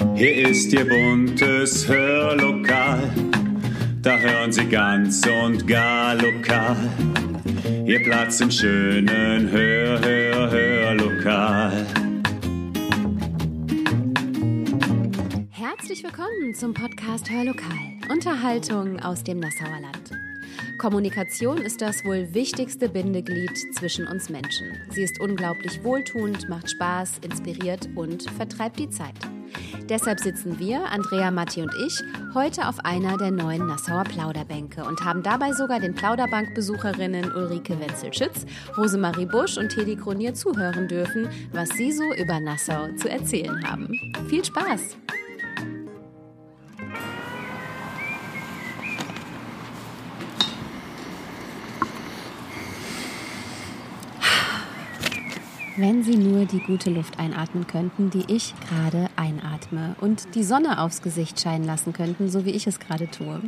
Hier ist Ihr buntes Hörlokal, da hören Sie ganz und gar lokal. Ihr Platz im schönen Hör, Hör, Hörlokal. Herzlich willkommen zum Podcast Hörlokal. Unterhaltung aus dem Nassauer Land. Kommunikation ist das wohl wichtigste Bindeglied zwischen uns Menschen. Sie ist unglaublich wohltuend, macht Spaß, inspiriert und vertreibt die Zeit. Deshalb sitzen wir, Andrea, Matti und ich, heute auf einer der neuen Nassauer Plauderbänke und haben dabei sogar den Plauderbank-Besucherinnen Ulrike Wenzel-Schütz, Rosemarie Busch und Teddy Kronier zuhören dürfen, was sie so über Nassau zu erzählen haben. Viel Spaß! Wenn Sie nur die gute Luft einatmen könnten, die ich gerade einatme und die Sonne aufs Gesicht scheinen lassen könnten, so wie ich es gerade tue.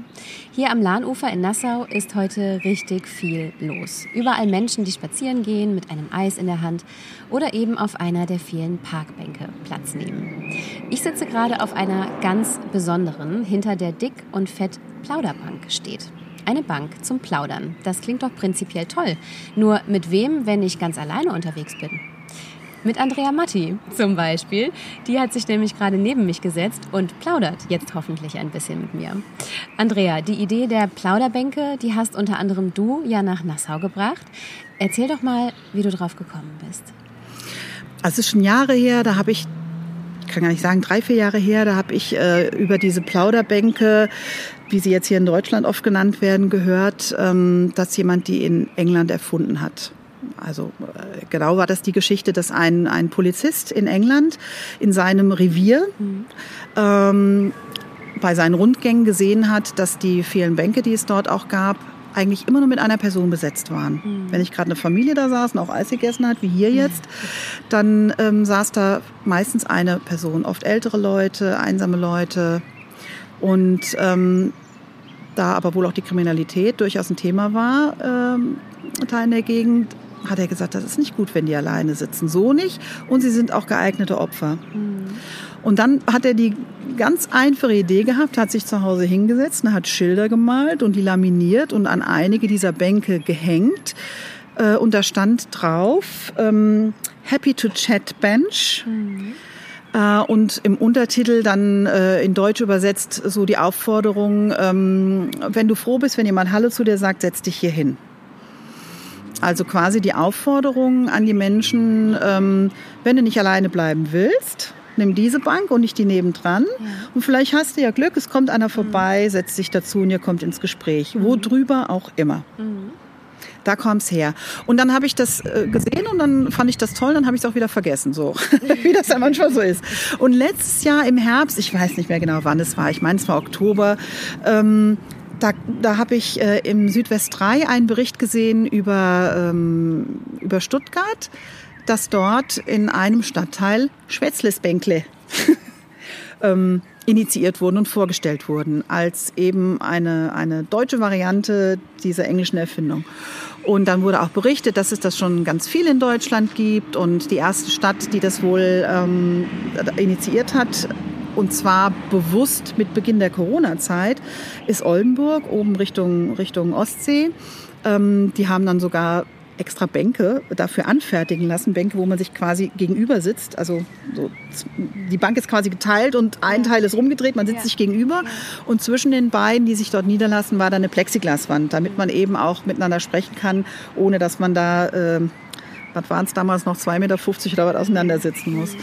Hier am Lahnufer in Nassau ist heute richtig viel los. Überall Menschen, die spazieren gehen mit einem Eis in der Hand oder eben auf einer der vielen Parkbänke Platz nehmen. Ich sitze gerade auf einer ganz besonderen, hinter der Dick und Fett Plauderbank steht. Eine Bank zum Plaudern. Das klingt doch prinzipiell toll. Nur mit wem, wenn ich ganz alleine unterwegs bin? Mit Andrea Matti zum Beispiel. Die hat sich nämlich gerade neben mich gesetzt und plaudert jetzt hoffentlich ein bisschen mit mir. Andrea, die Idee der Plauderbänke, die hast unter anderem du ja nach Nassau gebracht. Erzähl doch mal, wie du drauf gekommen bist. Also es ist schon Jahre her, da habe ich ich kann gar nicht sagen, drei, vier Jahre her, da habe ich äh, über diese Plauderbänke, wie sie jetzt hier in Deutschland oft genannt werden, gehört, ähm, dass jemand die in England erfunden hat. Also äh, genau war das die Geschichte, dass ein, ein Polizist in England in seinem Revier mhm. ähm, bei seinen Rundgängen gesehen hat, dass die vielen Bänke, die es dort auch gab, eigentlich immer nur mit einer Person besetzt waren. Mhm. Wenn ich gerade eine Familie da saß und auch Eis gegessen hat, wie hier jetzt, dann ähm, saß da meistens eine Person, oft ältere Leute, einsame Leute. Und ähm, da aber wohl auch die Kriminalität durchaus ein Thema war, ähm, da in der Gegend, hat er gesagt, das ist nicht gut, wenn die alleine sitzen. So nicht. Und sie sind auch geeignete Opfer. Mhm. Und dann hat er die ganz einfache Idee gehabt, hat sich zu Hause hingesetzt, hat Schilder gemalt und die laminiert und an einige dieser Bänke gehängt. Äh, und da stand drauf, ähm, Happy to Chat Bench. Mhm. Und im Untertitel dann äh, in Deutsch übersetzt so die Aufforderung, ähm, wenn du froh bist, wenn jemand Hallo zu dir sagt, setz dich hier hin. Also quasi die Aufforderung an die Menschen, ähm, wenn du nicht alleine bleiben willst, nimm diese Bank und nicht die nebendran. Ja. Und vielleicht hast du ja Glück, es kommt einer vorbei, mhm. setzt sich dazu und ihr kommt ins Gespräch. Mhm. Wo drüber auch immer. Mhm. Da kam es her. Und dann habe ich das äh, gesehen und dann fand ich das toll, dann habe ich es auch wieder vergessen, so wie das ja manchmal so ist. Und letztes Jahr im Herbst, ich weiß nicht mehr genau, wann es war, ich meine, es war Oktober, ähm, da, da habe ich äh, im Südwest 3 einen Bericht gesehen über, ähm, über Stuttgart, dass dort in einem Stadtteil Schwätzlesbänkle ähm, initiiert wurden und vorgestellt wurden als eben eine, eine deutsche Variante dieser englischen Erfindung. Und dann wurde auch berichtet, dass es das schon ganz viel in Deutschland gibt und die erste Stadt, die das wohl ähm, initiiert hat, und zwar bewusst mit Beginn der Corona-Zeit, ist Oldenburg oben Richtung, Richtung Ostsee. Ähm, die haben dann sogar extra Bänke dafür anfertigen lassen, Bänke, wo man sich quasi gegenüber sitzt. Also so, die Bank ist quasi geteilt und ein Teil ist rumgedreht, man sitzt ja. sich gegenüber und zwischen den beiden, die sich dort niederlassen, war da eine Plexiglaswand, damit man eben auch miteinander sprechen kann, ohne dass man da äh, was waren es damals noch, 2,50 Meter oder was auseinandersitzen muss.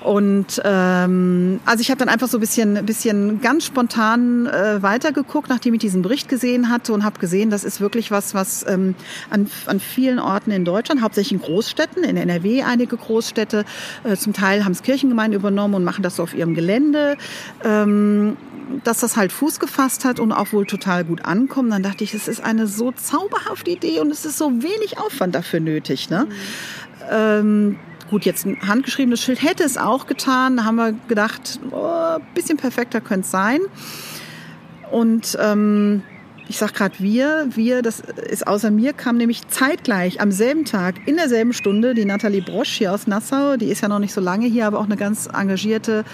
Und ähm, also ich habe dann einfach so ein bisschen, bisschen ganz spontan äh, weitergeguckt, nachdem ich diesen Bericht gesehen hatte und habe gesehen, das ist wirklich was, was ähm, an, an vielen Orten in Deutschland, hauptsächlich in Großstädten, in NRW einige Großstädte, äh, zum Teil haben es Kirchengemeinden übernommen und machen das so auf ihrem Gelände. Ähm, dass das halt Fuß gefasst hat und auch wohl total gut ankommt, dann dachte ich, es ist eine so zauberhafte Idee und es ist so wenig Aufwand dafür nötig. Ne? Mhm. Ähm, gut, jetzt ein handgeschriebenes Schild hätte es auch getan. Da haben wir gedacht, oh, bisschen perfekter könnte es sein. Und ähm, ich sag gerade wir, wir, das ist außer mir, kam nämlich zeitgleich am selben Tag, in derselben Stunde, die Nathalie Brosch hier aus Nassau, die ist ja noch nicht so lange hier, aber auch eine ganz engagierte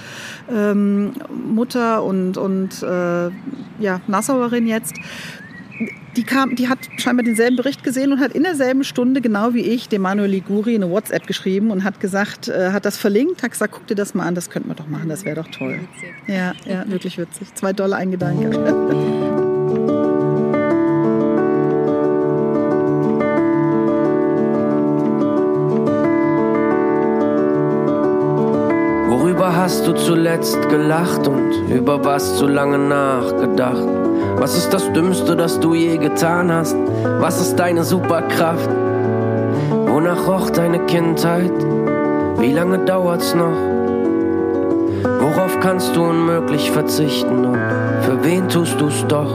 ähm, Mutter und, und äh, ja, Nassauerin jetzt die kam, die hat scheinbar denselben Bericht gesehen und hat in derselben Stunde, genau wie ich, dem Manuel Liguri eine WhatsApp geschrieben und hat gesagt, äh, hat das verlinkt, hat gesagt, guck dir das mal an, das könnten wir doch machen, das wäre doch toll. Ja, ja, wirklich witzig. Zwei Dollar ein Gedanke. Worüber hast du zuletzt gelacht und über was zu lange nachgedacht? Was ist das Dümmste, das du je getan hast? Was ist deine Superkraft? Wonach roch deine Kindheit? Wie lange dauert's noch? Worauf kannst du unmöglich verzichten und für wen tust du's doch?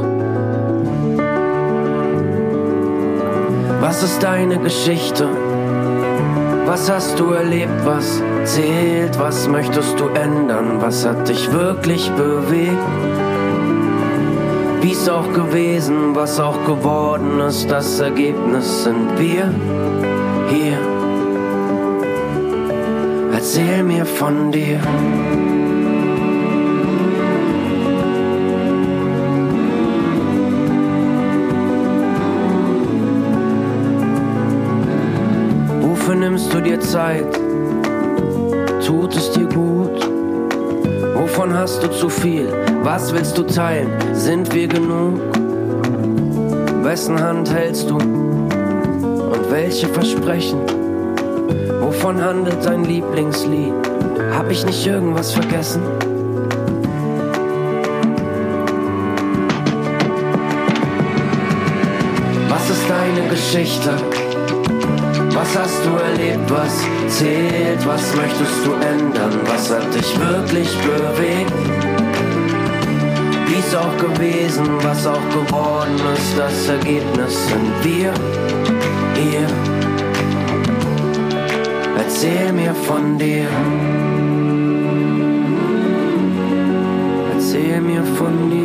Was ist deine Geschichte? Was hast du erlebt? Was zählt? Was möchtest du ändern? Was hat dich wirklich bewegt? Wie's auch gewesen, was auch geworden ist, das Ergebnis sind wir hier. Erzähl mir von dir. Zeit? Tut es dir gut? Wovon hast du zu viel? Was willst du teilen? Sind wir genug? Wessen Hand hältst du? Und welche Versprechen? Wovon handelt dein Lieblingslied? Hab ich nicht irgendwas vergessen? Was ist deine Geschichte? Was hast du erlebt? Was zählt? Was möchtest du ändern? Was hat dich wirklich bewegt? Wie's auch gewesen, was auch geworden ist, das Ergebnis sind wir hier. Erzähl mir von dir. Erzähl mir von dir.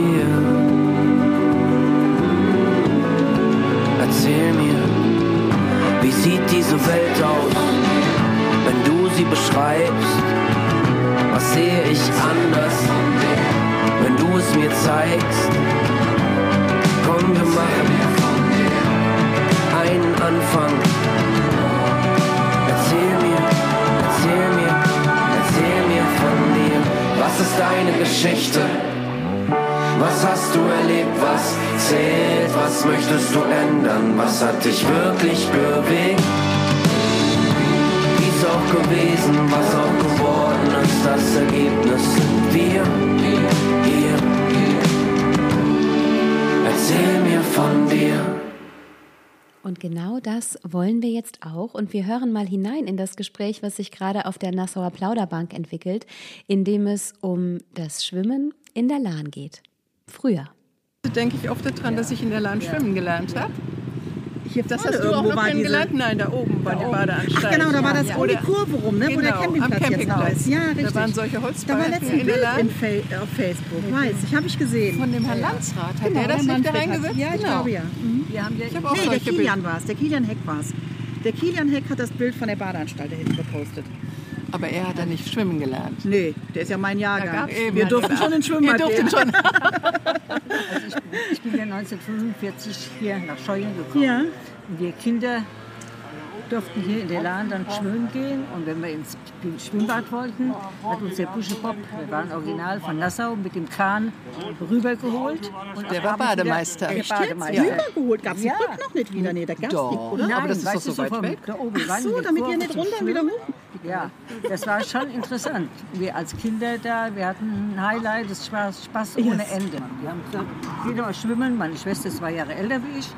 Diese Welt aus, wenn du sie beschreibst? Was sehe ich anders, wenn du es mir zeigst? Komm, wir machen einen Anfang. Erzähl mir, erzähl mir, erzähl mir von dir. Was ist deine Geschichte? Was hast du erlebt? Was zählt? Was möchtest du ändern? Was hat dich wirklich bewegt? Wie's auch gewesen, was auch geworden ist, das Ergebnis sind wir hier. Erzähl mir von dir. Und genau das wollen wir jetzt auch. Und wir hören mal hinein in das Gespräch, was sich gerade auf der Nassauer Plauderbank entwickelt, in dem es um das Schwimmen in der Lahn geht. Früher. denke ich oft daran, dass ich in der Lahn schwimmen gelernt habe. Hier Das vorne hast du auch irgendwo noch war diese... kennengelernt? Nein, da oben bei der Badeanstalt. Genau, da war das Ja. um die Kurve rum, ne, wo der Genau, am Campingplatz, jetzt noch Campingplatz. ist. Ja, richtig. Da waren solche Da war Holzbalken letztens in ein Bild in Fa auf Facebook, weiß ich, habe ich gesehen. Von dem Herrn Landsrat. Hat Genau, der das nicht da reingesetzt? Ja, ich genau. glaube ja. Mhm. Ich habe auch Nee, der. Kilian war es, der Kilian Heck war es. Der Kilian Heck hat das Bild von der Badeanstalt da hinten gepostet. Aber er hat da nicht schwimmen gelernt. Nee, der ist ja mein Jahrgang. Wir hat durften schon ins Schwimmbad Ihr durftet gehen. schon. Ich bin ja 1945 hier nach Scheuern gekommen. Ja. Und wir Kinder durften hier in der Lahn dann schwimmen gehen. Und wenn wir ins Schwimmbad wollten, hat uns der Buschepop, wir waren original von Nassau, mit dem Kahn rübergeholt. Und Der war Bademeister. Der Bademeister. rübergeholt. Gab es Ja. Noch nicht wieder? Nee, da gab es nicht, oder? Nein, aber das ist doch so weit weg. Da oben Ach so, damit ihr nicht runter und wieder hoch. Ja, das war schon interessant. Wir als Kinder da, wir hatten ein Highlight, das war Spaß ohne Yes. Ende. Wir haben gesagt, mal schwimmen. Meine Schwester ist zwei Jahre älter wie ich,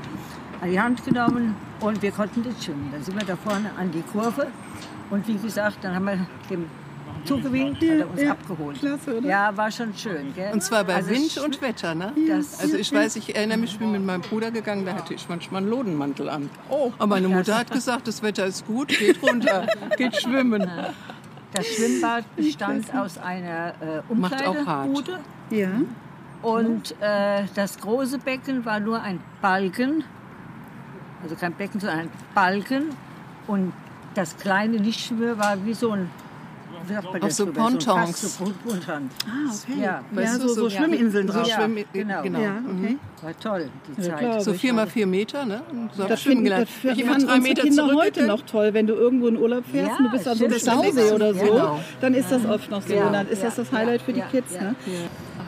an die Hand genommen und wir konnten nicht schwimmen. Dann sind wir da vorne an die Kurve und wie gesagt, dann haben wir dem zugewinkt, hat er uns ja. abgeholt. Klasse, oder? Ja, war schon schön. Gell? Und zwar bei Also Wind und Wetter, ne? Also ich weiß, ich erinnere mich, ich bin mit meinem Bruder gegangen, da hatte ich manchmal einen Lodenmantel an. Oh. Aber meine Mutter hat gesagt, das Wetter ist gut, geht runter, geht schwimmen. Das Schwimmbad bestand aus einer äh, Macht auch hart. Umkleidebude Ja. Und äh, das große Becken war nur ein Balken, also kein Becken, sondern ein Balken. Und das kleine Lichtschwimmer war wie so ein Auf so? Pontons. fast so Ponton. Ah, okay. Ja, Ja, weißt so, du, so, so- Schwimminseln So drauf. Ja, Schwimm- genau. genau. Ja, okay. War toll, die Ja, Zeit. klar. So vier mal vier Meter, ne? Und so Das schwimmen gelernt. das ich immer drei unsere Meter Kinder heute noch toll, wenn du irgendwo in Urlaub fährst Ja, und du bist an so einem Stausee oder so, Genau. dann ist das oft noch so. Ja, und dann ist das ja, das Highlight für die ja, Kids. ja. Ne?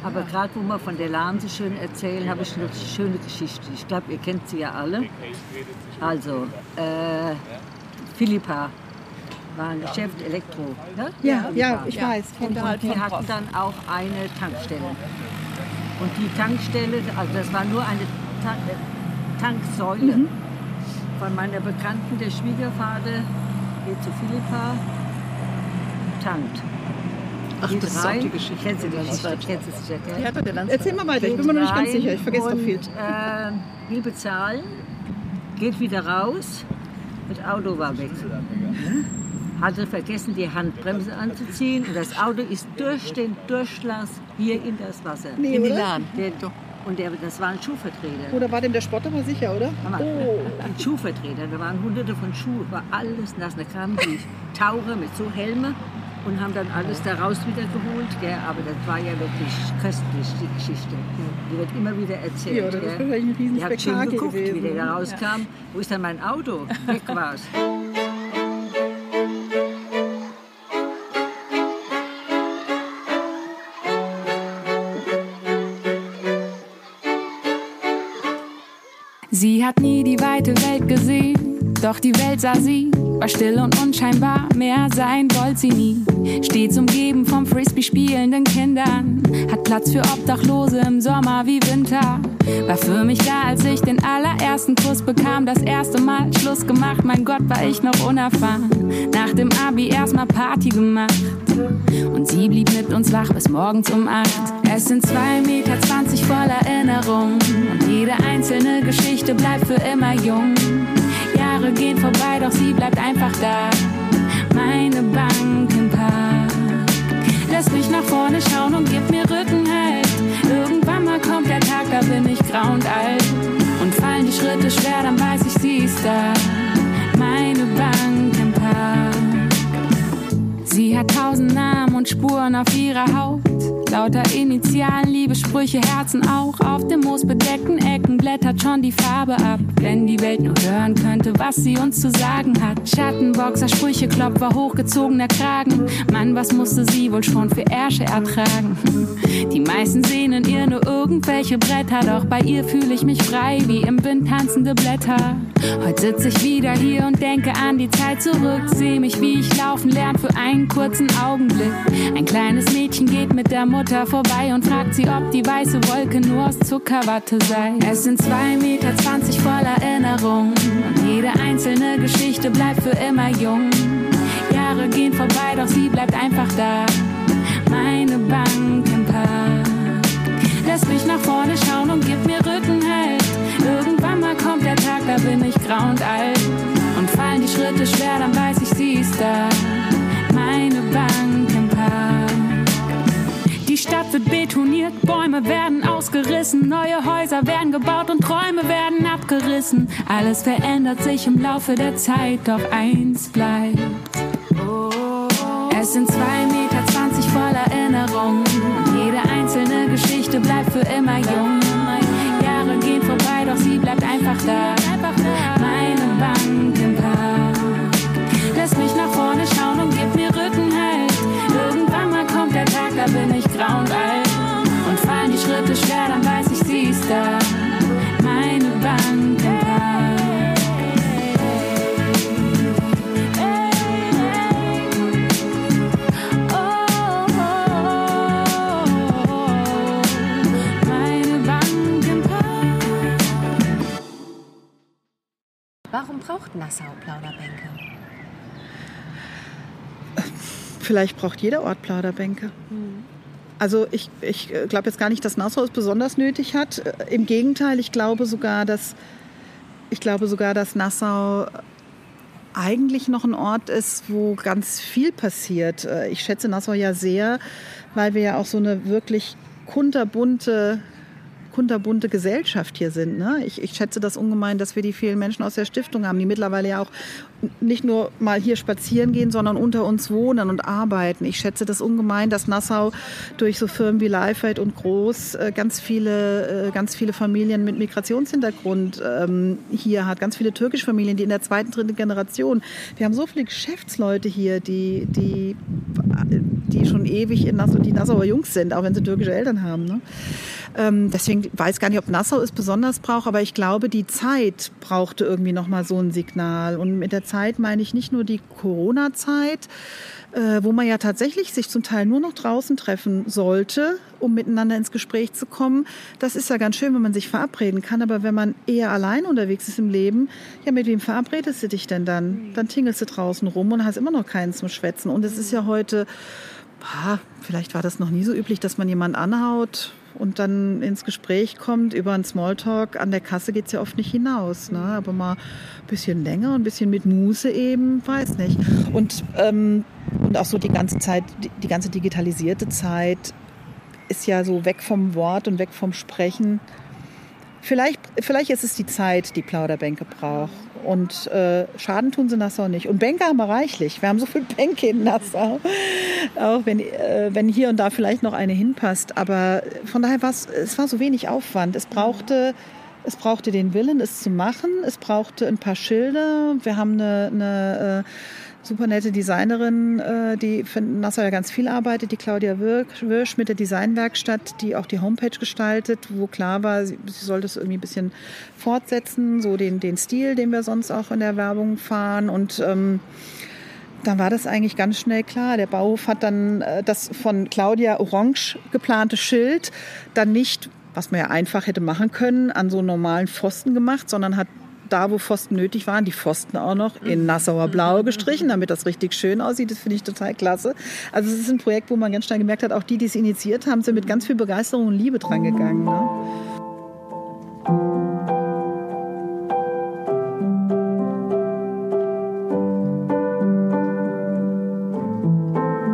Aber gerade wo wir von der Lahn so schön erzählen, habe ich eine schöne Geschichte. Ich glaube, ihr kennt sie ja alle. Also, äh, Philippa war ein Geschäft Elektro. Ne? Ja, ja, Philippa. ich weiß. Und die hatten dann auch eine Tankstelle. Und die Tankstelle, also das war nur eine Ta äh, Tanksäule. Mhm. Von meiner Bekannten, der Schwiegervater, geht zu Philippa, tankt. Ach, Geht das ist auch rein. die Geschichte. Kennst du die Geschichte? Kennst du sicher, gell? Die hat er der. Erzähl mal weiter, ich bin mir noch nicht ganz rein sicher, ich vergesse doch und, viel. Äh, will bezahlen, geht wieder raus, das Auto war weg. Hatte vergessen, die Handbremse anzuziehen und das Auto ist durch den Durchlass hier in das Wasser. Nee, In die? Lahn. Der, und der, das war ein Schuhvertreter. Oder war dem der Sport aber sicher, oder? Oh. Ein Schuhvertreter, da waren hunderte von Schuhen, war alles nass. Da kamen die Taucher mit so Helme und haben dann alles daraus wieder geholt. Gell? Aber das war ja wirklich köstlich, die Geschichte. Die wird immer wieder erzählt. Ja, das ist gell? wahrscheinlich ein riesen habt schön Spektakel geguckt, wie gewesen, der ne? da rauskam. Wo ist denn mein Auto? Weg war's. Sie hat nie die weite Welt gesehen, doch die Welt sah sie, war still und unscheinbar, mehr sein wollte sie nie. Stets umgeben vom Frisbee spielenden Kindern, hat Platz für Obdachlose im Sommer wie Winter. War für mich da, als ich den allerersten Kuss bekam, das erste Mal Schluss gemacht, mein Gott, war ich noch unerfahren. Nach dem Abi erstmal Party gemacht. Und sie blieb mit uns wach bis morgens um acht. Es sind zwei Meter zwanzig voller Erinnerung. Und jede einzelne Geschichte bleibt für immer jung. Jahre gehen vorbei, doch sie bleibt einfach da. Meine Bank im Park. Lass mich nach vorne schauen und gib mir Rückenhalt. Irgendwann mal kommt der Tag, da bin ich grau und alt. Und fallen die Schritte schwer, dann weiß ich, sie ist da. Meine Bank im Park. Sie hat tausend Namen und Spuren auf ihrer Haut. Lauter Initialen, Liebessprüche, Herzen auch. Auf dem moosbedeckten Ecken blättert schon die Farbe ab. Wenn die Welt nur hören könnte, was sie uns zu sagen hat. Schattenboxer, Sprüche, Klopfer, hochgezogener Kragen. Mann, was musste sie wohl schon für Ärsche ertragen? Die meisten sehen in ihr nur irgendwelche Bretter. Doch bei ihr fühle ich mich frei wie im Wind tanzende Blätter. Heute sitze ich wieder hier und denke an die Zeit zurück. Seh mich, wie ich laufen lerne für einen kurzen Augenblick. Ein kleines Mädchen geht mit der Mutter vorbei und fragt sie, ob die weiße Wolke nur aus Zuckerwatte sei. Es sind zwei Meter zwanzig voller Erinnerung und jede einzelne Geschichte bleibt für immer jung. Jahre gehen vorbei, doch sie bleibt einfach da. Meine Bank im Park. Lass mich nach vorne schauen und gib mir Rückenhalt. Irgendwann mal kommt der Tag, da bin ich grau und alt. Und fallen die Schritte schwer, dann weiß ich, sie ist da. Betoniert, Bäume werden ausgerissen, neue Häuser werden gebaut und Träume werden abgerissen. Alles verändert sich im Laufe der Zeit, doch eins bleibt. Es sind zwei Meter zwanzig voller Erinnerung und jede einzelne Geschichte bleibt für immer jung. Jahre gehen vorbei, doch sie bleibt einfach da. Meine Warum braucht Nassau Plauderbänke? Vielleicht braucht jeder Ort Plauderbänke. Also ich, ich glaube jetzt gar nicht, dass Nassau es besonders nötig hat. Im Gegenteil, ich glaube sogar, dass ich glaube sogar, dass Nassau eigentlich noch ein Ort ist, wo ganz viel passiert. Ich schätze Nassau ja sehr, weil wir ja auch so eine wirklich kunterbunte kunterbunte Gesellschaft hier sind. Ne? Ich, ich schätze das ungemein, dass wir die vielen Menschen aus der Stiftung haben, die mittlerweile ja auch nicht nur mal hier spazieren gehen, sondern unter uns wohnen und arbeiten. Ich schätze das ungemein, dass Nassau durch so Firmen wie Lifeheit und Groß äh, ganz viele, äh, ganz viele Familien mit Migrationshintergrund ähm, hier hat, ganz viele türkische Familien, die in der zweiten, dritten Generation. Wir haben so viele Geschäftsleute hier, die, die, die schon ewig in Nassau, die Nassauer Jungs sind, auch wenn sie türkische Eltern haben. Ne? Ähm, deswegen weiß gar nicht, ob Nassau es besonders braucht, aber ich glaube, die Zeit brauchte irgendwie noch mal so ein Signal. Und mit der Zeit meine ich nicht nur die Corona-Zeit, äh, wo man ja tatsächlich sich zum Teil nur noch draußen treffen sollte, um miteinander ins Gespräch zu kommen. Das ist ja ganz schön, wenn man sich verabreden kann, aber wenn man eher allein unterwegs ist im Leben, ja, mit wem verabredest du dich denn dann? Dann tingelst du draußen rum und hast immer noch keinen zum Schwätzen. Und es ist ja heute, bah, vielleicht war das noch nie so üblich, dass man jemanden anhaut und dann ins Gespräch kommt über einen Smalltalk. An der Kasse geht es ja oft nicht hinaus. Ne? Aber mal ein bisschen länger, ein bisschen mit Muße eben, weiß nicht. Und, ähm, und auch so die ganze Zeit, die, die ganze digitalisierte Zeit ist ja so weg vom Wort und weg vom Sprechen. Vielleicht, vielleicht ist es die Zeit, die Plauderbänke braucht. Und äh, Schaden tun sie Nassau nicht. Und Bänke haben wir reichlich. Wir haben so viele Bänke in Nassau. Auch wenn, äh, wenn hier und da vielleicht noch eine hinpasst. Aber von daher war es, es war so wenig Aufwand. Es brauchte, es brauchte den Willen, es zu machen. Es brauchte ein paar Schilder. Wir haben eine, eine äh, super nette Designerin, äh, die für Nassau ja ganz viel arbeitet, die Claudia Wirsch mit der Designwerkstatt, die auch die Homepage gestaltet, wo klar war, sie, sie soll das irgendwie ein bisschen fortsetzen, so den, den Stil, den wir sonst auch in der Werbung fahren und ähm, dann war das eigentlich ganz schnell klar. Der Bauhof hat dann äh, das von Claudia Orange geplante Schild dann nicht was man ja einfach hätte machen können, an so normalen Pfosten gemacht, sondern hat da, wo Pfosten nötig waren, die Pfosten auch noch in Nassauer Blau gestrichen, damit das richtig schön aussieht. Das finde ich total klasse. Also es ist ein Projekt, wo man ganz schnell gemerkt hat, auch die, die es initiiert haben, sind mit ganz viel Begeisterung und Liebe dran gegangen. Ne?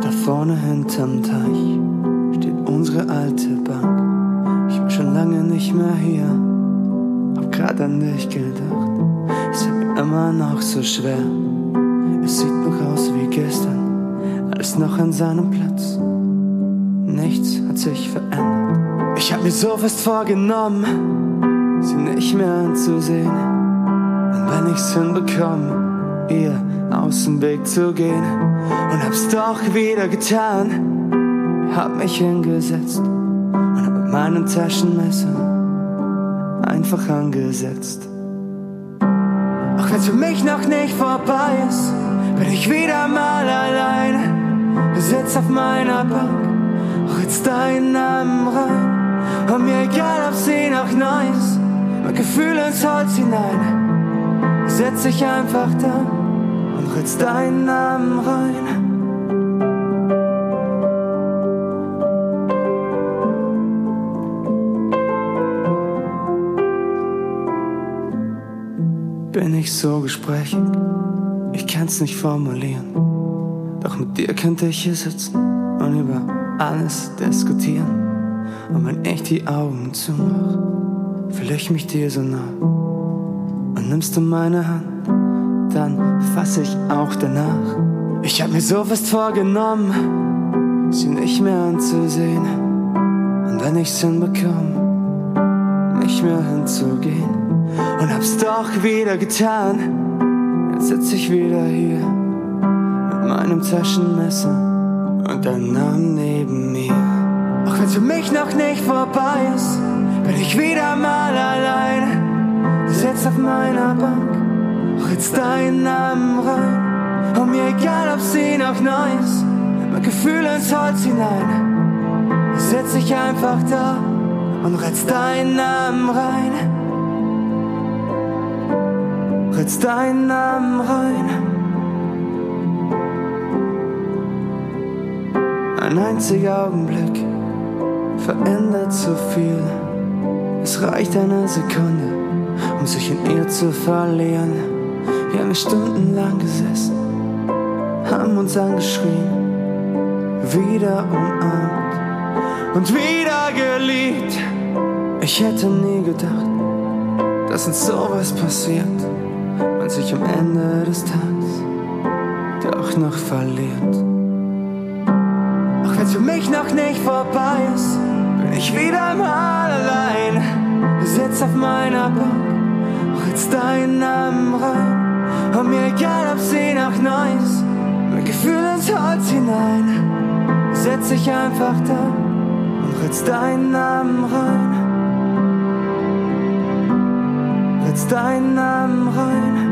Da vorne hinterm Teich steht unsere alte Bank. Ich war schon lange nicht mehr hier hab grad an dich gedacht. Immer noch so schwer. Es sieht noch aus wie gestern, alles noch an seinem Platz. Nichts hat sich verändert. Ich hab mir so fest vorgenommen, sie nicht mehr anzusehen. Und wenn ich's hinbekomme, ihr aus dem Weg zu gehen. Und hab's doch wieder getan. Hab mich hingesetzt und hab mit meinem Taschenmesser einfach angesetzt. Auch wenn's für mich noch nicht vorbei ist, bin ich wieder mal alleine. Sitz auf meiner Bank, jetzt deinen Namen rein. Und mir egal, ob sie noch neu ist, mein Gefühl ins Holz hinein. Setz ich einfach da und ritz deinen Namen rein. Bin ich so gesprächig, ich kann's nicht formulieren. Doch mit dir könnte ich hier sitzen und über alles diskutieren. Und wenn ich die Augen zumach, fühle ich mich dir so nah. Und nimmst du meine Hand, dann fass ich auch danach. Ich hab mir so fest vorgenommen, sie nicht mehr anzusehen. Und wenn ich's hinbekomme, nicht mehr hinzugehen und hab's doch wieder getan. Jetzt sitz ich wieder hier mit meinem Taschenmesser und dein Name neben mir. Auch wenn's für mich noch nicht vorbei ist, bin ich wieder mal alleine. Sitz auf meiner Bank, auch jetzt deinen Namen rein. Und mir egal, ob sie noch neu ist, mein Gefühl ins Holz hinein. Setz ich einfach da und ritz deinen Namen rein ritzt deinen Namen rein. Ein einziger Augenblick verändert so viel. Es reicht eine Sekunde, um sich in ihr zu verlieren. Wir haben stundenlang gesessen, haben uns angeschrien, wieder umarmt und wieder geliebt. Ich hätte nie gedacht, dass uns sowas passiert, man sich am Ende des Tages doch noch verliert. Auch wenn's für mich noch nicht vorbei ist, bin ich wieder mal allein. Sitz auf meiner Bank, jetzt deinen Namen rein. Und mir egal, ob sie noch neu ist, mein Gefühl ins Holz hinein. Setz ich einfach da und ritz deinen Namen rein. Ritz deinen Namen rein.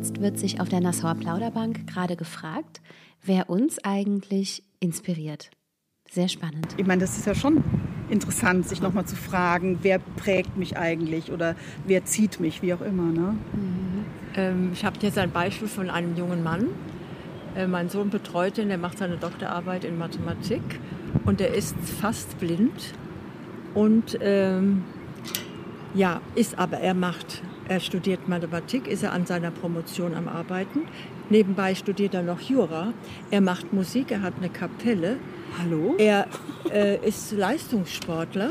Jetzt wird sich auf der Nassauer Plauderbank gerade gefragt, wer uns eigentlich inspiriert. Sehr spannend. Ich meine, das ist ja schon interessant, sich nochmal zu fragen, wer prägt mich eigentlich oder wer zieht mich, wie auch immer. Ne? Ähm, ich habe jetzt ein Beispiel von einem jungen Mann. Äh, mein Sohn betreut ihn, der macht seine Doktorarbeit in Mathematik und der ist fast blind. Und ähm, ja, ist aber, er macht, er studiert Mathematik, ist er an seiner Promotion am Arbeiten. Nebenbei studiert er noch Jura. Er macht Musik, er hat eine Kapelle. Hallo? Er äh, ist Leistungssportler.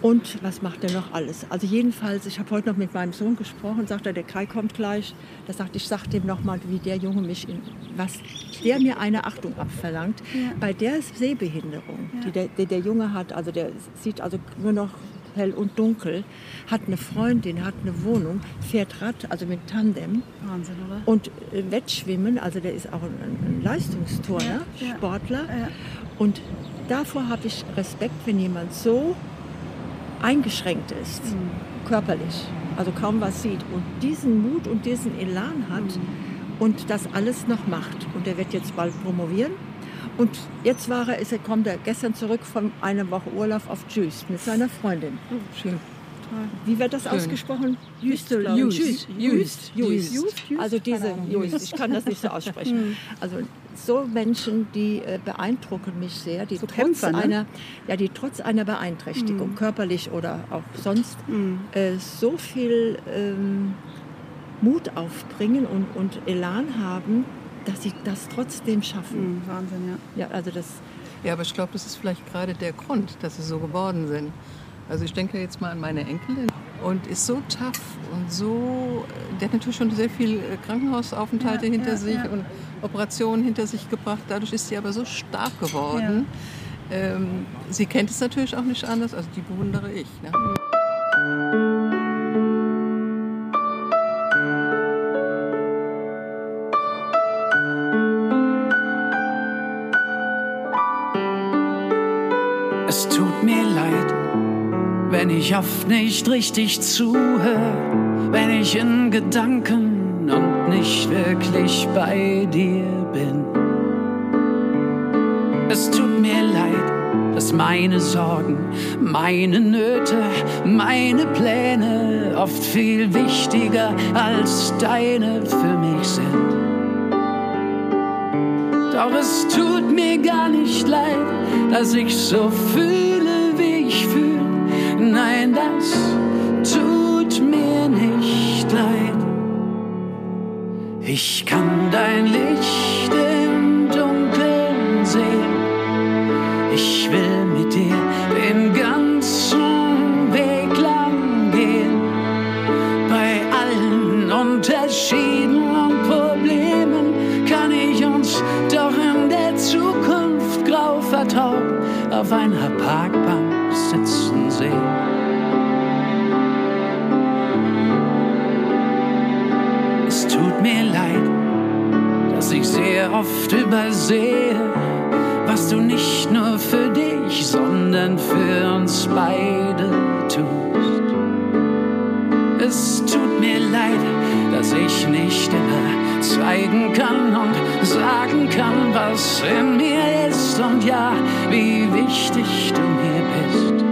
Und was macht er noch alles? Also jedenfalls, ich habe heute noch mit meinem Sohn gesprochen, sagt er, der Kai kommt gleich. Da sagt ich, sag dem noch mal, wie der Junge mich, in, was der mir eine Achtung abverlangt. Bei der Sehbehinderung, die, der, die der Junge hat, also der sieht also nur noch hell und dunkel, hat eine Freundin, hat eine Wohnung, fährt Rad, also mit Tandem. Wahnsinn, oder? Und äh, Wettschwimmen, also der ist auch ein, ein Leistungsturner, Ja, ja. Sportler. Ja. Und davor habe ich Respekt, wenn jemand so eingeschränkt ist, Mhm. körperlich, also kaum was sieht und diesen Mut und diesen Elan hat Mhm. und das alles noch macht. Und er wird jetzt bald promovieren. Und jetzt war er, ist er, kommt er gestern zurück von einer Woche Urlaub auf Juist mit seiner Freundin. Schön. Wie wird das ausgesprochen? Ich. Just. Just. Just. Just. Just. Also diese Just. Ich kann das nicht so aussprechen. Also so Menschen, die äh, beeindrucken mich sehr, die So trotz Kämpfer, ne? einer, ja, die trotz einer Beeinträchtigung, körperlich oder auch sonst, äh, so viel ähm, Mut aufbringen und, und Elan haben, dass sie das trotzdem schaffen. Mhm, Wahnsinn, ja. Ja, also das Ja, aber ich glaube, das ist vielleicht gerade der Grund, dass sie so geworden sind. Also ich denke jetzt mal an meine Enkelin und ist so tough und so, der hat natürlich schon sehr viel äh, Krankenhausaufenthalte Ja, hinter ja, sich ja. und Operationen hinter sich gebracht. Dadurch ist sie aber so stark geworden. Ähm, sie kennt es natürlich auch nicht anders, also die bewundere ich. Ne? Ich oft nicht richtig zuhöre, wenn ich in Gedanken und nicht wirklich bei dir bin. Es tut mir leid, dass meine Sorgen, meine Nöte, meine Pläne oft viel wichtiger als deine für mich sind. Doch es tut mir gar nicht leid, dass ich so fühle, tut mir nicht leid. Ich kann dein Licht im Dunkeln sehen. Ich will mit dir den ganzen Weg lang gehen. Bei allen Unterschieden und Problemen kann ich uns doch in der Zukunft grau vertraut auf einer Parkbank oft übersehe, was du nicht nur für dich, sondern für uns beide tust. Es tut mir leid, dass ich nicht immer zeigen kann und sagen kann, was in mir ist und ja, wie wichtig du mir bist.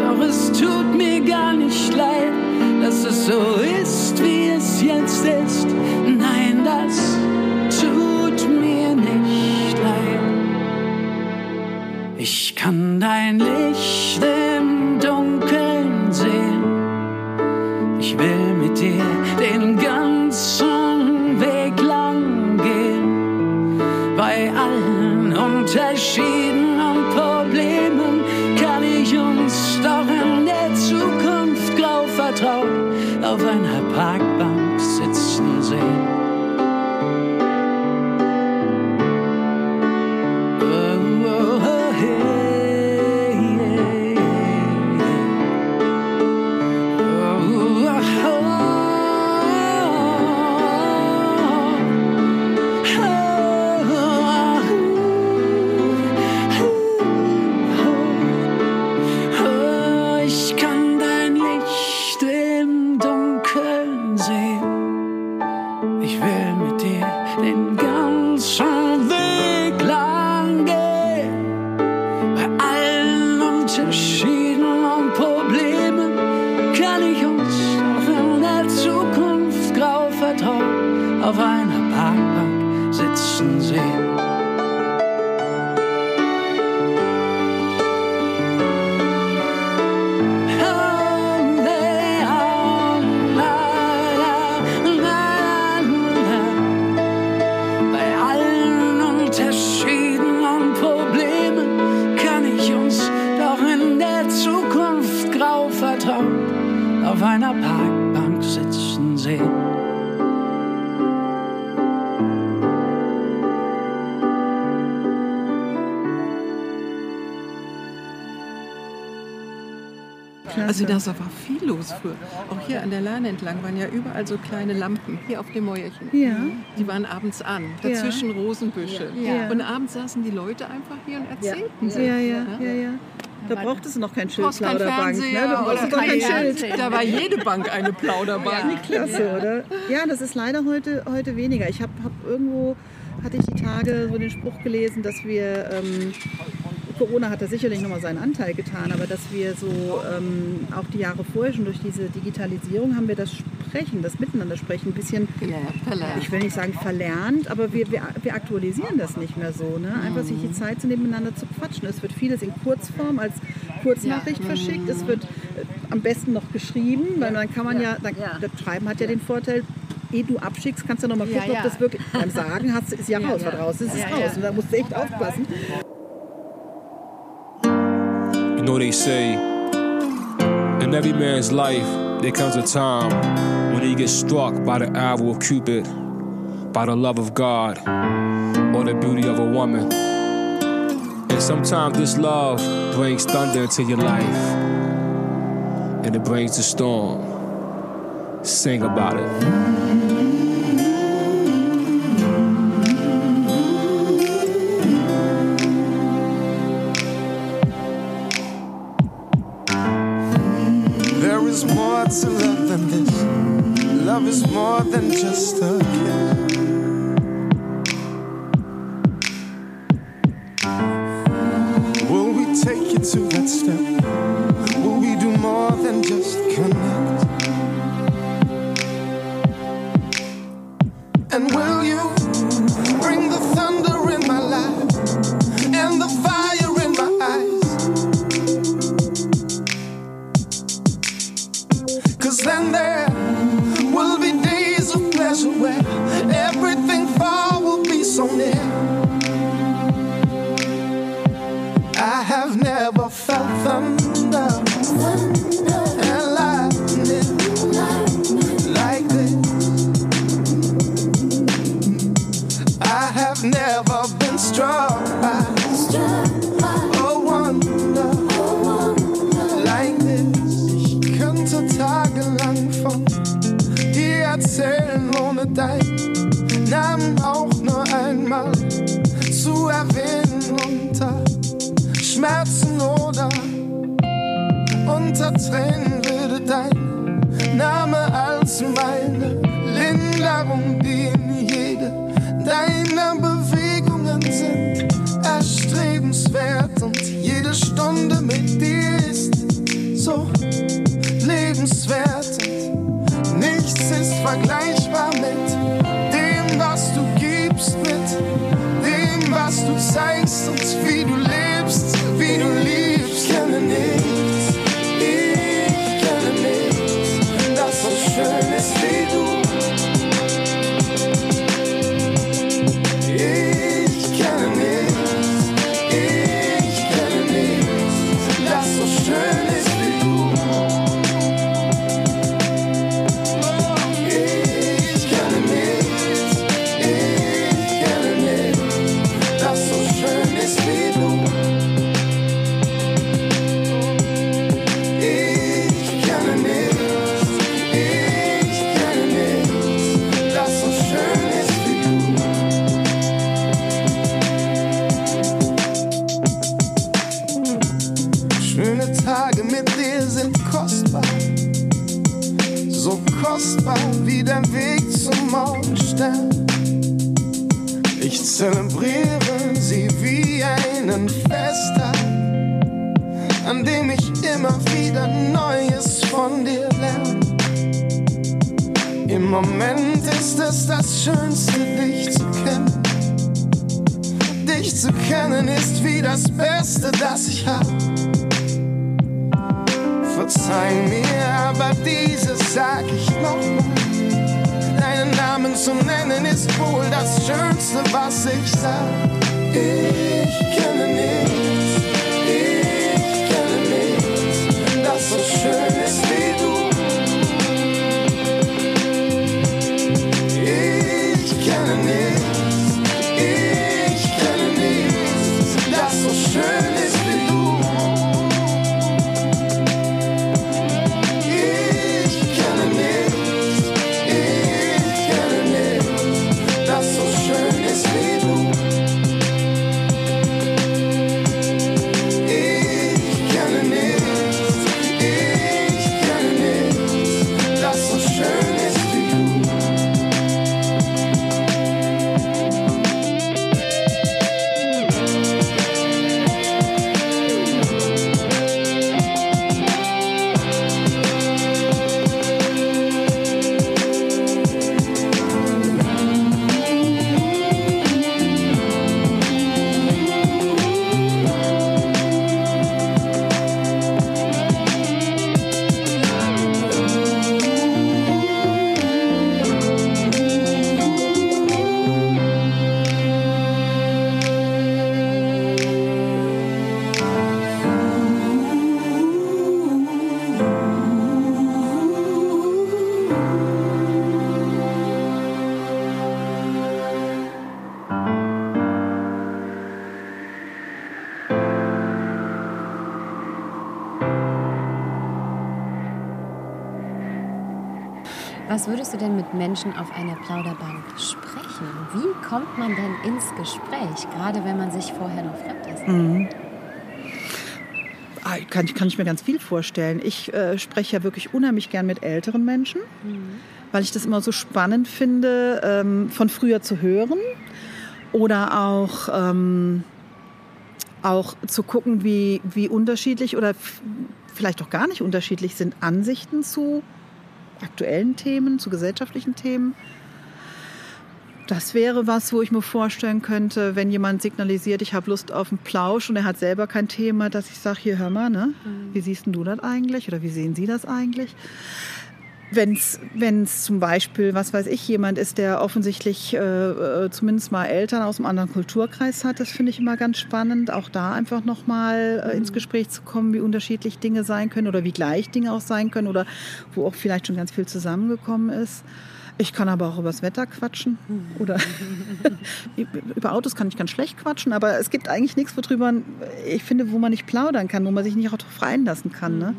Doch es tut mir gar nicht leid, dass es so ist, wie es jetzt ist. Nein, das auf einer Parkbank sitzen sehen. Also da war viel los früher. Auch hier an der Lahn entlang waren ja überall so kleine Lampen, hier auf dem Mäuerchen. Ja. Die waren abends an, dazwischen Rosenbüsche. Ja. Und abends saßen die Leute einfach hier und erzählten sich. Ja, ja, ja, ja. Da brauchtest du noch kein Schild, brauchst kein Plauderbank. Ne? Du brauchst oder doch kein Schild. Da war jede Bank eine Plauderbank. Klasse, oder? Ja, das ist leider heute, heute weniger. Ich habe hab irgendwo, hatte ich die Tage so den Spruch gelesen, dass wir, ähm, Corona hat da sicherlich nochmal seinen Anteil getan, aber dass wir so ähm, auch die Jahre vorher schon durch diese Digitalisierung haben wir das Sprechen, das Miteinander sprechen ein bisschen, ich will nicht sagen verlernt, aber wir, wir, wir aktualisieren das nicht mehr so. Ne? Einfach sich die Zeit zu nehmen, miteinander zu quatschen. Es wird vieles in Kurzform als Kurznachricht verschickt. Es wird äh, am besten noch geschrieben, weil dann kann man ja, dann, das Schreiben hat ja den Vorteil, ehe du abschickst, kannst du noch mal Ja, gucken, ja. ob das wirklich. Beim Sagen hast, ist ja raus, was raus ist, Ja, raus. ja. Und da musst du echt aufpassen. You know, they say in every man's life, there comes a time when he gets struck by the arrow of Cupid, by the love of God, or the beauty of a woman. And sometimes this love brings thunder into your life, and it brings the storm. Sing about it. More than just a kiss. Namen zu nennen ist wohl das Schönste, was ich sag. Ich kenne nichts, ich kenne nichts, das so schön ist Was würdest du denn mit Menschen auf einer Plauderbank sprechen? Wie kommt man denn ins Gespräch, gerade wenn man sich vorher noch fremd ist? Mhm. Ah, kann, ich- kann ich mir ganz viel vorstellen. Ich äh, spreche ja wirklich unheimlich gern mit älteren Menschen, weil ich das immer so spannend finde, ähm, von früher zu hören oder auch, ähm, auch zu gucken, wie, wie unterschiedlich oder vielleicht auch gar nicht unterschiedlich sind Ansichten zu aktuellen Themen, zu gesellschaftlichen Themen. Das wäre was, wo ich mir vorstellen könnte, wenn jemand signalisiert, ich habe Lust auf einen Plausch und er hat selber kein Thema, dass ich sage, hier hör mal, ne? wie siehst denn du das eigentlich oder wie sehen Sie das eigentlich? Wenn es zum Beispiel, was weiß ich, jemand ist, der offensichtlich äh, äh, zumindest mal Eltern aus einem anderen Kulturkreis hat, das finde ich immer ganz spannend, auch da einfach nochmal äh, ins Gespräch zu kommen, wie unterschiedlich Dinge sein können oder wie gleich Dinge auch sein können oder wo auch vielleicht schon ganz viel zusammengekommen ist. Ich kann aber auch über das Wetter quatschen oder über Autos kann ich ganz schlecht quatschen, aber es gibt eigentlich nichts, worüber ich finde, wo man nicht plaudern kann, wo man sich nicht auch drauf einlassen kann. Ne?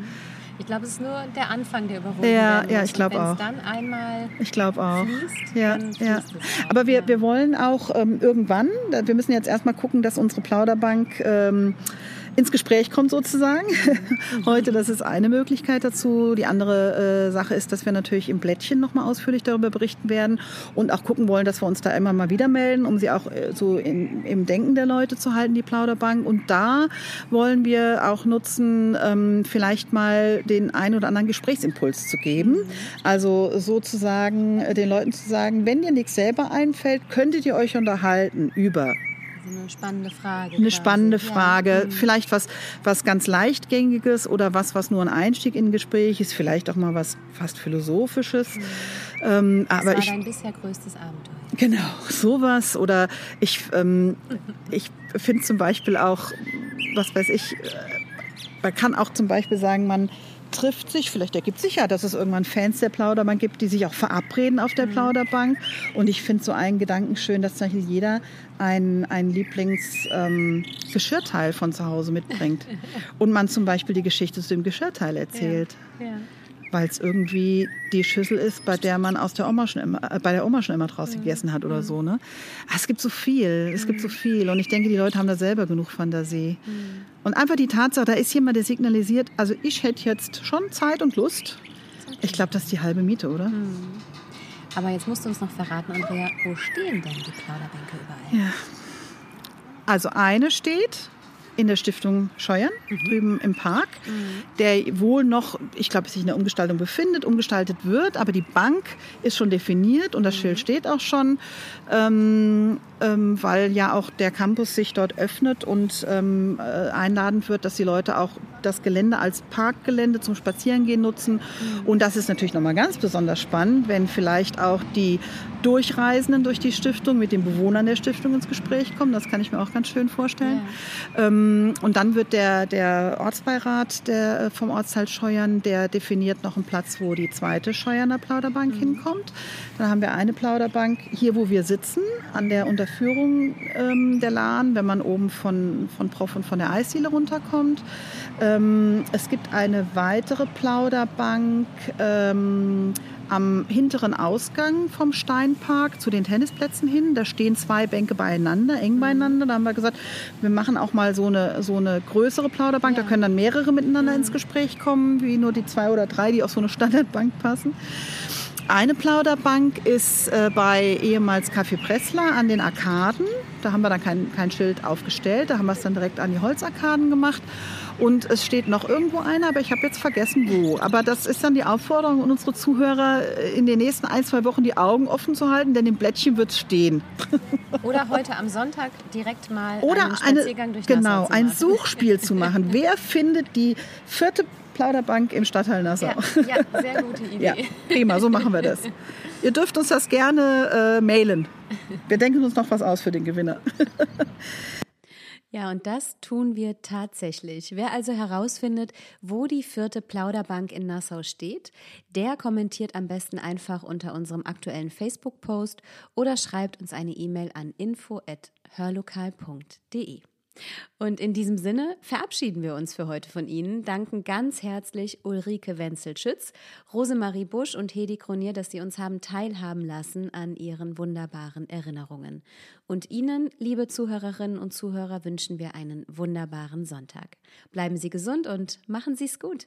Ich glaube, es ist nur der Anfang, der überwunden Ja, ja, ich glaub wenn's auch. dann einmal Ich glaube auch. fließt, Ja, dann fließt ja. es auch. Aber wir, wir wollen auch ähm, irgendwann, wir müssen jetzt erstmal gucken, dass unsere Plauderbank ähm, ins Gespräch kommt sozusagen. Heute, das ist eine Möglichkeit dazu. Die andere äh, Sache ist, dass wir natürlich im Blättchen nochmal ausführlich darüber berichten werden und auch gucken wollen, dass wir uns da immer mal wieder melden, um sie auch äh, so in, im Denken der Leute zu halten, die Plauderbank. Und da wollen wir auch nutzen, ähm, vielleicht mal den ein oder anderen Gesprächsimpuls zu geben. Also sozusagen äh, den Leuten zu sagen, wenn dir nichts selber einfällt, könntet ihr euch unterhalten über eine spannende Frage. eine spannende Ja. Frage. Mhm. Vielleicht was, was ganz leichtgängiges oder was, was nur ein Einstieg in ein Gespräch ist. Vielleicht auch mal was fast Philosophisches. Ähm, Was aber war ich, dein bisher größtes Abenteuer? Genau, sowas. Oder ich, ähm, ich finde zum Beispiel auch, was weiß ich, äh, man kann auch zum Beispiel sagen, man trifft sich, vielleicht ergibt sich ja, dass es irgendwann Fans der Plauderbank gibt, die sich auch verabreden auf der Plauderbank. Und ich finde so einen Gedanken schön, dass zum Beispiel jeder ein, ein Lieblingsgeschirrteil ähm, von zu Hause mitbringt. Und man zum Beispiel die Geschichte zu dem Geschirrteil erzählt Ja. Weil es irgendwie die Schüssel ist, bei der man aus der Oma schon immer, äh, bei der Oma schon immer draus gegessen hat oder so. Ne? Ah, es gibt so viel, es gibt so viel. Und ich denke, die Leute haben da selber genug Fantasie. Und einfach die Tatsache, da ist jemand, der signalisiert, also ich hätte jetzt schon Zeit und Lust. Ich glaube, das ist die halbe Miete, oder? Aber jetzt musst du uns noch verraten, Andrea, wo stehen denn die Plauderbänke überall? Ja. Also eine steht in der Stiftung Scheuern, drüben im Park, der wohl noch, ich glaube, sich in der Umgestaltung befindet, umgestaltet wird, aber die Bank ist schon definiert und das Schild steht auch schon, ähm, ähm, weil ja auch der Campus sich dort öffnet und ähm, äh, einladen wird, dass die Leute auch das Gelände als Parkgelände zum Spazierengehen nutzen. Und das ist natürlich nochmal ganz besonders spannend, wenn vielleicht auch die Durchreisenden durch die Stiftung mit den Bewohnern der Stiftung ins Gespräch kommen. Das kann ich mir auch ganz schön vorstellen. Ähm, und dann wird der, der Ortsbeirat der, äh, vom Ortsteil Scheuern, der definiert noch einen Platz, wo die zweite Scheuerner Plauderbank hinkommt. Dann haben wir eine Plauderbank hier, wo wir sitzen, an der Unterführung ähm, der Lahn, wenn man oben von, von Prof und von der Eisdiele runterkommt. Ähm, es gibt eine weitere Plauderbank ähm, am hinteren Ausgang vom Steinpark zu den Tennisplätzen hin. Da stehen zwei Bänke beieinander, eng beieinander. Da haben wir gesagt, wir machen auch mal so eine, so eine größere Plauderbank. Da können dann mehrere miteinander ins Gespräch kommen, wie nur die zwei oder drei, die auf so eine Standardbank passen. Eine Plauderbank ist äh, bei ehemals Café Pressler an den Arkaden. Da haben wir dann kein, kein Schild aufgestellt. Da haben wir es dann direkt an die Holzarkaden gemacht. Und es steht noch irgendwo einer, aber ich habe jetzt vergessen, wo. Aber das ist dann die Aufforderung an unsere Zuhörer, äh, in den nächsten ein, zwei Wochen die Augen offen zu halten, denn im Blättchen wird es stehen. Oder heute am Sonntag direkt mal Oder einen eine, Spaziergang durch genau, ein. Suchspiel zu machen. Wer findet die vierte Plauderbank im Stadtteil Nassau? Ja, ja, sehr gute Idee. Ja, prima, so machen wir das. Ihr dürft uns das gerne äh, mailen. Wir denken uns noch was aus für den Gewinner. Ja, und das tun wir tatsächlich. Wer also herausfindet, wo die vierte Plauderbank in Nassau steht, der kommentiert am besten einfach unter unserem aktuellen Facebook-Post oder schreibt uns eine E-Mail an info@hörlokal.de. Und in diesem Sinne verabschieden wir uns für heute von Ihnen, danken ganz herzlich Ulrike Wenzel-Schütz, Rosemarie Busch und Hedi Kronier, dass Sie uns haben teilhaben lassen an Ihren wunderbaren Erinnerungen. Und Ihnen, liebe Zuhörerinnen und Zuhörer, wünschen wir einen wunderbaren Sonntag. Bleiben Sie gesund und machen Sie es gut.